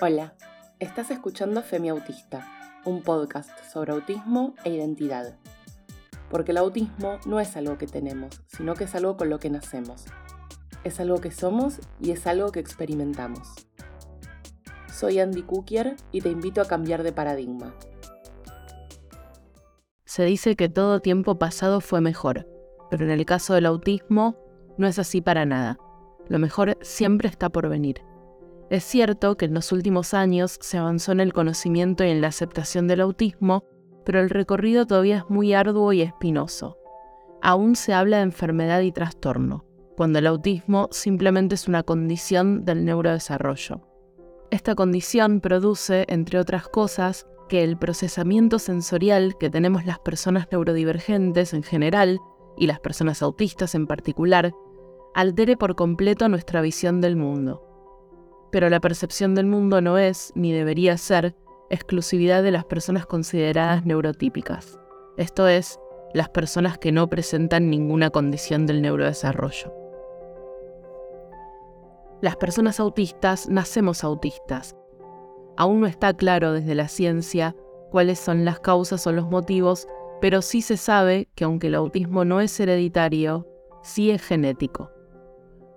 Hola, estás escuchando Femi Autista, un podcast sobre autismo e identidad. Porque el autismo no es algo que tenemos, sino que es algo con lo que nacemos. Es algo que somos y es algo que experimentamos. Soy Andy Cookier y te invito a cambiar de paradigma. Se dice que todo tiempo pasado fue mejor, pero en el caso del autismo no es así para nada. Lo mejor siempre está por venir. Es cierto que en los últimos años se avanzó en el conocimiento y en la aceptación del autismo, pero el recorrido todavía es muy arduo y espinoso. Aún se habla de enfermedad y trastorno, cuando el autismo simplemente es una condición del neurodesarrollo. Esta condición produce, entre otras cosas, que el procesamiento sensorial que tenemos las personas neurodivergentes en general y las personas autistas en particular altere por completo nuestra visión del mundo pero la percepción del mundo no es, ni debería ser, exclusividad de las personas consideradas neurotípicas, esto es, las personas que no presentan ninguna condición del neurodesarrollo. Las personas autistas nacemos autistas. Aún no está claro desde la ciencia cuáles son las causas o los motivos, pero sí se sabe que aunque el autismo no es hereditario, sí es genético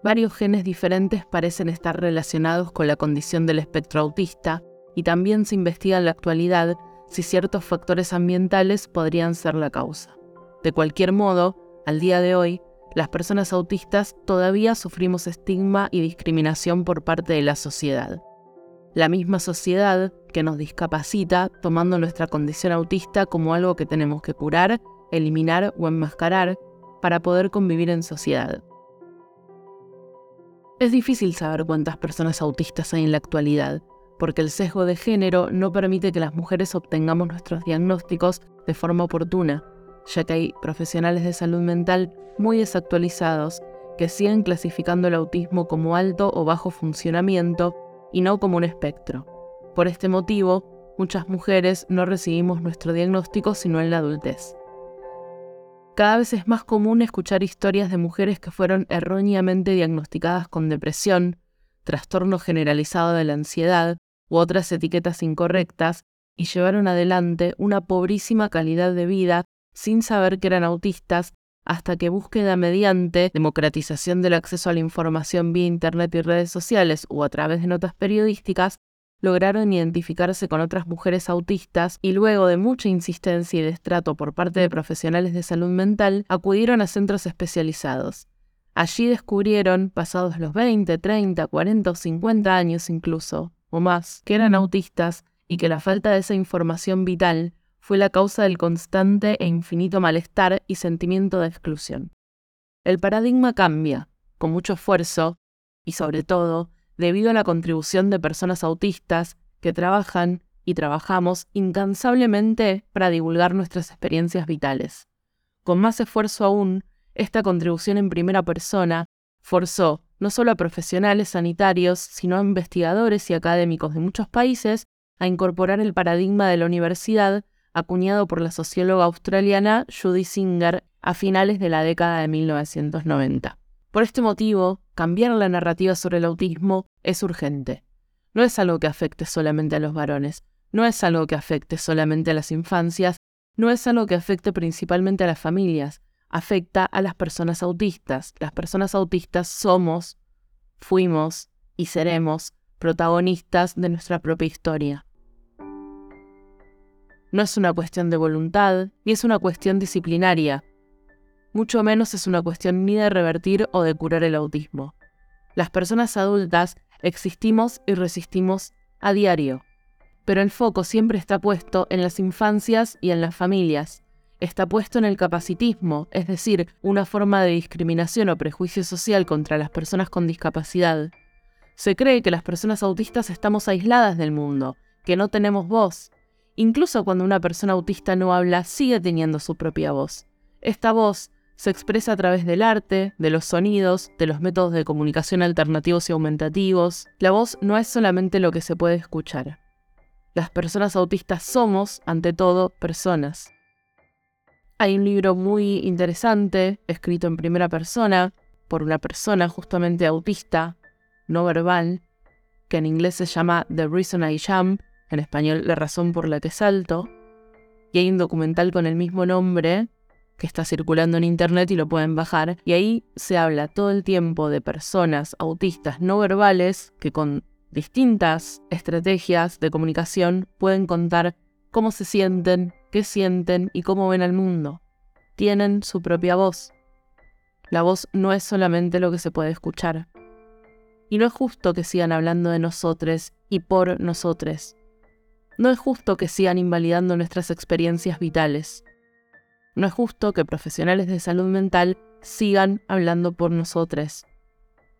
varios genes diferentes parecen estar relacionados con la condición del espectro autista y también se investiga en la actualidad si ciertos factores ambientales podrían ser la causa. De cualquier modo, al día de hoy, las personas autistas todavía sufrimos estigma y discriminación por parte de la sociedad. La misma sociedad que nos discapacita tomando nuestra condición autista como algo que tenemos que curar, eliminar o enmascarar para poder convivir en sociedad. Es difícil saber cuántas personas autistas hay en la actualidad, porque el sesgo de género no permite que las mujeres obtengamos nuestros diagnósticos de forma oportuna, ya que hay profesionales de salud mental muy desactualizados que siguen clasificando el autismo como alto o bajo funcionamiento y no como un espectro. Por este motivo, muchas mujeres no recibimos nuestro diagnóstico sino en la adultez. Cada vez es más común escuchar historias de mujeres que fueron erróneamente diagnosticadas con depresión, trastorno generalizado de la ansiedad u otras etiquetas incorrectas y llevaron adelante una pobrísima calidad de vida sin saber que eran autistas hasta que búsqueda mediante democratización del acceso a la información vía Internet y redes sociales o a través de notas periodísticas lograron identificarse con otras mujeres autistas y luego de mucha insistencia y destrato por parte de profesionales de salud mental, acudieron a centros especializados. Allí descubrieron, pasados los 20, 30, 40 o 50 años incluso, o más, que eran autistas y que la falta de esa información vital fue la causa del constante e infinito malestar y sentimiento de exclusión. El paradigma cambia, con mucho esfuerzo, y sobre todo, debido a la contribución de personas autistas que trabajan y trabajamos incansablemente para divulgar nuestras experiencias vitales. Con más esfuerzo aún, esta contribución en primera persona forzó no solo a profesionales sanitarios, sino a investigadores y académicos de muchos países a incorporar el paradigma de la universidad acuñado por la socióloga australiana Judy Singer a finales de la década de 1990. Por este motivo, cambiar la narrativa sobre el autismo es urgente. No es algo que afecte solamente a los varones, no es algo que afecte solamente a las infancias, no es algo que afecte principalmente a las familias, afecta a las personas autistas. Las personas autistas somos, fuimos y seremos protagonistas de nuestra propia historia. No es una cuestión de voluntad, ni es una cuestión disciplinaria, mucho menos es una cuestión ni de revertir o de curar el autismo. Las personas adultas existimos y resistimos a diario, pero el foco siempre está puesto en las infancias y en las familias. Está puesto en el capacitismo, es decir, una forma de discriminación o prejuicio social contra las personas con discapacidad. Se cree que las personas autistas estamos aisladas del mundo, que no tenemos voz. Incluso cuando una persona autista no habla, sigue teniendo su propia voz. Esta voz se expresa a través del arte, de los sonidos, de los métodos de comunicación alternativos y aumentativos. La voz no es solamente lo que se puede escuchar. Las personas autistas somos, ante todo, personas. Hay un libro muy interesante, escrito en primera persona, por una persona justamente autista, no verbal, que en inglés se llama The Reason I Jump, en español La razón por la que salto, y hay un documental con el mismo nombre que está circulando en internet y lo pueden bajar, y ahí se habla todo el tiempo de personas autistas no verbales que con distintas estrategias de comunicación pueden contar cómo se sienten, qué sienten y cómo ven al mundo. Tienen su propia voz. La voz no es solamente lo que se puede escuchar. Y no es justo que sigan hablando de nosotros y por nosotros. No es justo que sigan invalidando nuestras experiencias vitales. No es justo que profesionales de salud mental sigan hablando por nosotros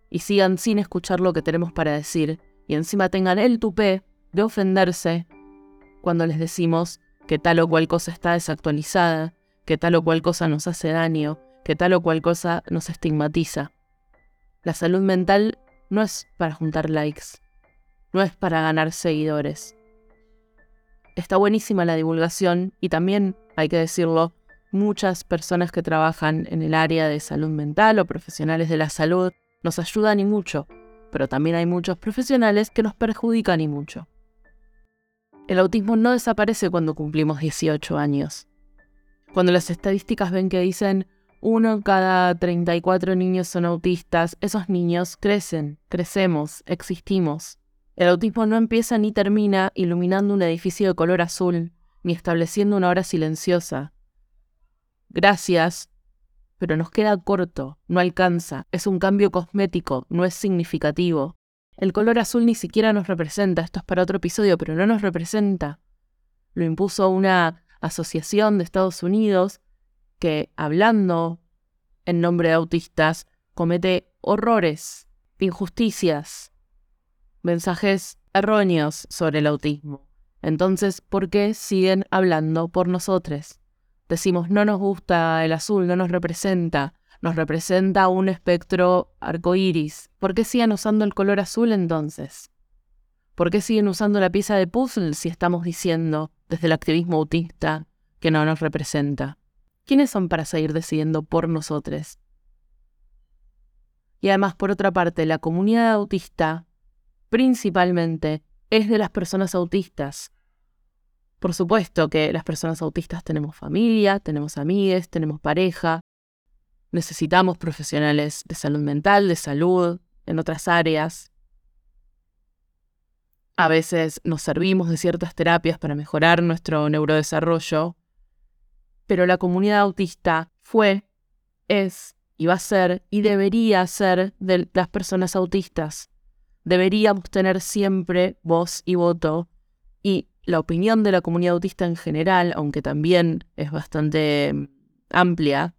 y sigan sin escuchar lo que tenemos para decir y encima tengan el tupé de ofenderse cuando les decimos que tal o cual cosa está desactualizada, que tal o cual cosa nos hace daño, que tal o cual cosa nos estigmatiza. La salud mental no es para juntar likes, no es para ganar seguidores. Está buenísima la divulgación y también, hay que decirlo, muchas personas que trabajan en el área de salud mental o profesionales de la salud nos ayudan y mucho, pero también hay muchos profesionales que nos perjudican y mucho. El autismo no desaparece cuando cumplimos 18 años. Cuando las estadísticas ven que dicen uno cada 34 niños son autistas, esos niños crecen, crecemos, existimos. El autismo no empieza ni termina iluminando un edificio de color azul, ni estableciendo una hora silenciosa. Gracias, pero nos queda corto, no alcanza, es un cambio cosmético, no es significativo. El color azul ni siquiera nos representa, esto es para otro episodio, pero no nos representa. Lo impuso una asociación de Estados Unidos que, hablando en nombre de autistas, comete horrores, injusticias, mensajes erróneos sobre el autismo. Entonces, ¿por qué siguen hablando por nosotros? Decimos, no nos gusta el azul, no nos representa, nos representa un espectro arcoíris. ¿Por qué siguen usando el color azul entonces? ¿Por qué siguen usando la pieza de puzzle si estamos diciendo desde el activismo autista que no nos representa? ¿Quiénes son para seguir decidiendo por nosotros? Y además, por otra parte, la comunidad autista, principalmente, es de las personas autistas. Por supuesto que las personas autistas tenemos familia, tenemos amigues, tenemos pareja, necesitamos profesionales de salud mental, de salud, en otras áreas. A veces nos servimos de ciertas terapias para mejorar nuestro neurodesarrollo, pero la comunidad autista fue, es y va a ser y debería ser de las personas autistas. Deberíamos tener siempre voz y voto y la opinión de la comunidad autista en general, aunque también es bastante mm, amplia,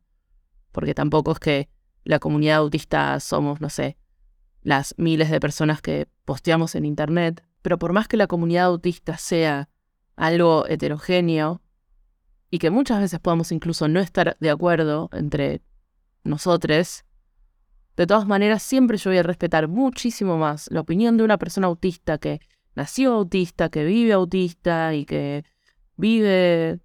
porque tampoco es que la comunidad autista somos, no sé, las miles de personas que posteamos en Internet, pero por más que la comunidad autista sea algo heterogéneo y que muchas veces podamos incluso no estar de acuerdo entre nosotros, de todas maneras siempre yo voy a respetar muchísimo más la opinión de una persona autista que nació autista, que vive autista y que vive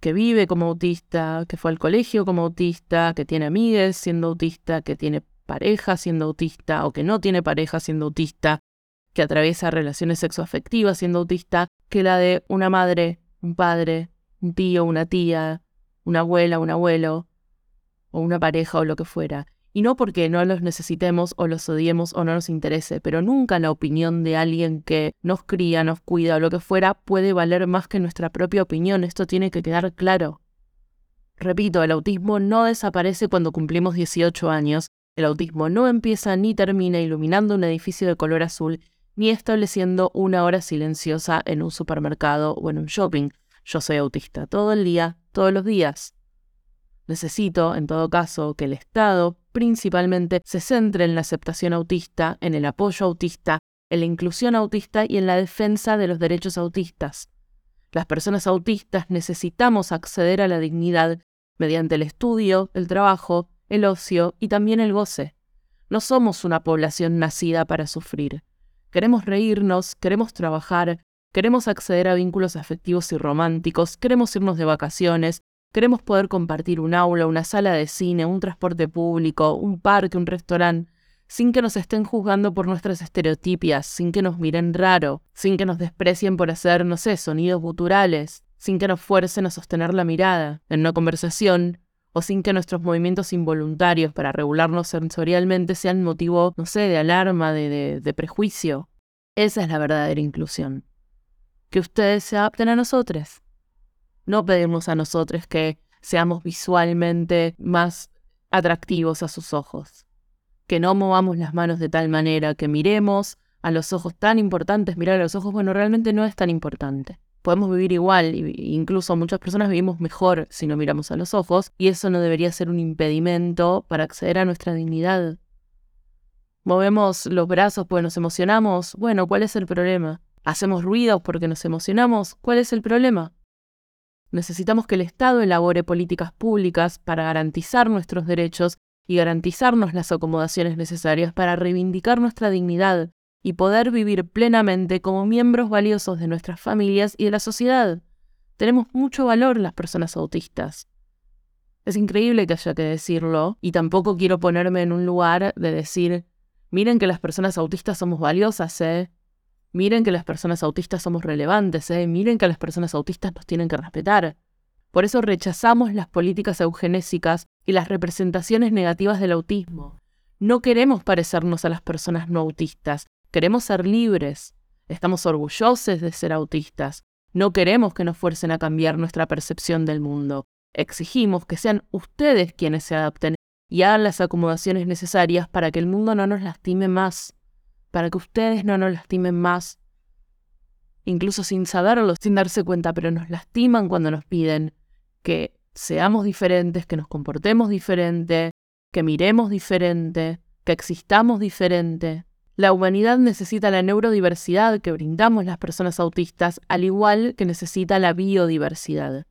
que vive como autista, que fue al colegio como autista, que tiene amigues siendo autista, que tiene pareja siendo autista o que no tiene pareja siendo autista, que atraviesa relaciones sexoafectivas siendo autista, que la de una madre, un padre, un tío, una tía, una abuela, un abuelo, o una pareja o lo que fuera. Y no porque no los necesitemos o los odiemos o no nos interese, pero nunca la opinión de alguien que nos cría, nos cuida o lo que fuera puede valer más que nuestra propia opinión. Esto tiene que quedar claro. Repito, el autismo no desaparece cuando cumplimos 18 años. El autismo no empieza ni termina iluminando un edificio de color azul, ni estableciendo una hora silenciosa en un supermercado o en un shopping. Yo soy autista todo el día, todos los días. Necesito, en todo caso, que el Estado principalmente se centre en la aceptación autista, en el apoyo autista, en la inclusión autista y en la defensa de los derechos autistas. Las personas autistas necesitamos acceder a la dignidad mediante el estudio, el trabajo, el ocio y también el goce. No somos una población nacida para sufrir. Queremos reírnos, queremos trabajar, queremos acceder a vínculos afectivos y románticos, queremos irnos de vacaciones, Queremos poder compartir un aula, una sala de cine, un transporte público, un parque, un restaurante, sin que nos estén juzgando por nuestras estereotipias, sin que nos miren raro, sin que nos desprecien por hacer, no sé, sonidos guturales, sin que nos fuercen a sostener la mirada en una conversación, o sin que nuestros movimientos involuntarios para regularnos sensorialmente sean motivo, no sé, de alarma, de, de, prejuicio. Esa es la verdadera inclusión. Que ustedes se adapten a nosotros. No pedirnos a nosotros que seamos visualmente más atractivos a sus ojos. Que no movamos las manos de tal manera que miremos a los ojos tan importantes. Mirar a los ojos, bueno, realmente no es tan importante podemos vivir igual, incluso muchas personas vivimos mejor si no miramos a los ojos, y eso no debería ser un impedimento para acceder a nuestra dignidad. Movemos los brazos porque nos emocionamos, bueno, ¿cuál es el problema? Hacemos ruidos porque nos emocionamos, ¿cuál es el problema? Necesitamos que el Estado elabore políticas públicas para garantizar nuestros derechos y garantizarnos las acomodaciones necesarias para reivindicar nuestra dignidad, y poder vivir plenamente como miembros valiosos de nuestras familias y de la sociedad. Tenemos mucho valor las personas autistas. Es increíble que haya que decirlo, y tampoco quiero ponerme en un lugar de decir, miren que las personas autistas somos valiosas, ¿eh? Miren que las personas autistas somos relevantes, ¿eh? Miren que las personas autistas nos tienen que respetar. Por eso rechazamos las políticas eugenésicas y las representaciones negativas del autismo. No queremos parecernos a las personas no autistas, Queremos ser libres. Estamos orgullosos de ser autistas. No queremos que nos fuercen a cambiar nuestra percepción del mundo. Exigimos que sean ustedes quienes se adapten y hagan las acomodaciones necesarias para que el mundo no nos lastime más, para que ustedes no nos lastimen más. Incluso sin saberlo, sin darse cuenta, pero nos lastiman cuando nos piden que seamos diferentes, que nos comportemos diferente, que miremos diferente, que existamos diferente. La humanidad necesita la neurodiversidad que brindamos las personas autistas, al igual que necesita la biodiversidad.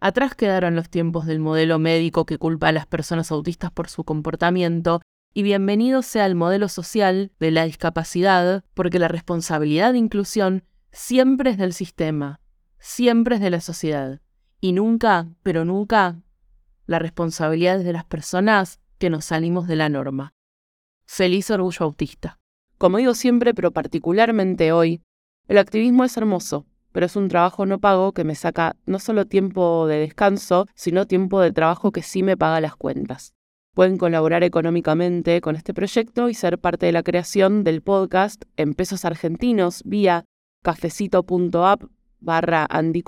Atrás quedaron los tiempos del modelo médico que culpa a las personas autistas por su comportamiento, y bienvenido sea el modelo social de la discapacidad, porque la responsabilidad de inclusión siempre es del sistema, siempre es de la sociedad, y nunca, pero nunca, la responsabilidad es de las personas que nos salimos de la norma. Feliz orgullo autista. Como digo siempre, pero particularmente hoy, el activismo es hermoso, pero es un trabajo no pago que me saca no solo tiempo de descanso, sino tiempo de trabajo que sí me paga las cuentas. Pueden colaborar económicamente con este proyecto y ser parte de la creación del podcast en pesos argentinos vía cafecito.app barra Andy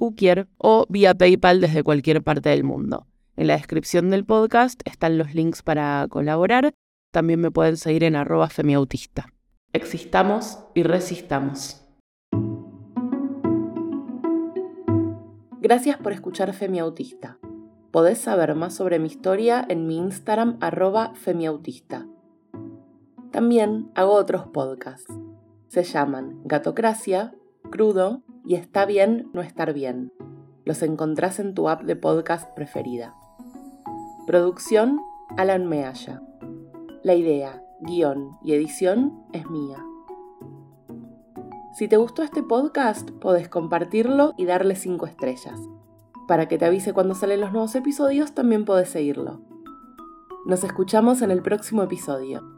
o vía PayPal desde cualquier parte del mundo. En la descripción del podcast están los links para colaborar. También me pueden seguir en arroba femiautista. Existamos y resistamos. Gracias por escuchar Femiautista. Podés saber más sobre mi historia en mi Instagram arroba femiautista. También hago otros podcasts. Se llaman Gatocracia, Crudo y Está bien no estar bien. Los encontrás en tu app de podcast preferida. Producción Alan Mealla. La idea, guion y edición es mía. Si te gustó este podcast, podés compartirlo y darle 5 estrellas. Para que te avise cuando salen los nuevos episodios, también podés seguirlo. Nos escuchamos en el próximo episodio.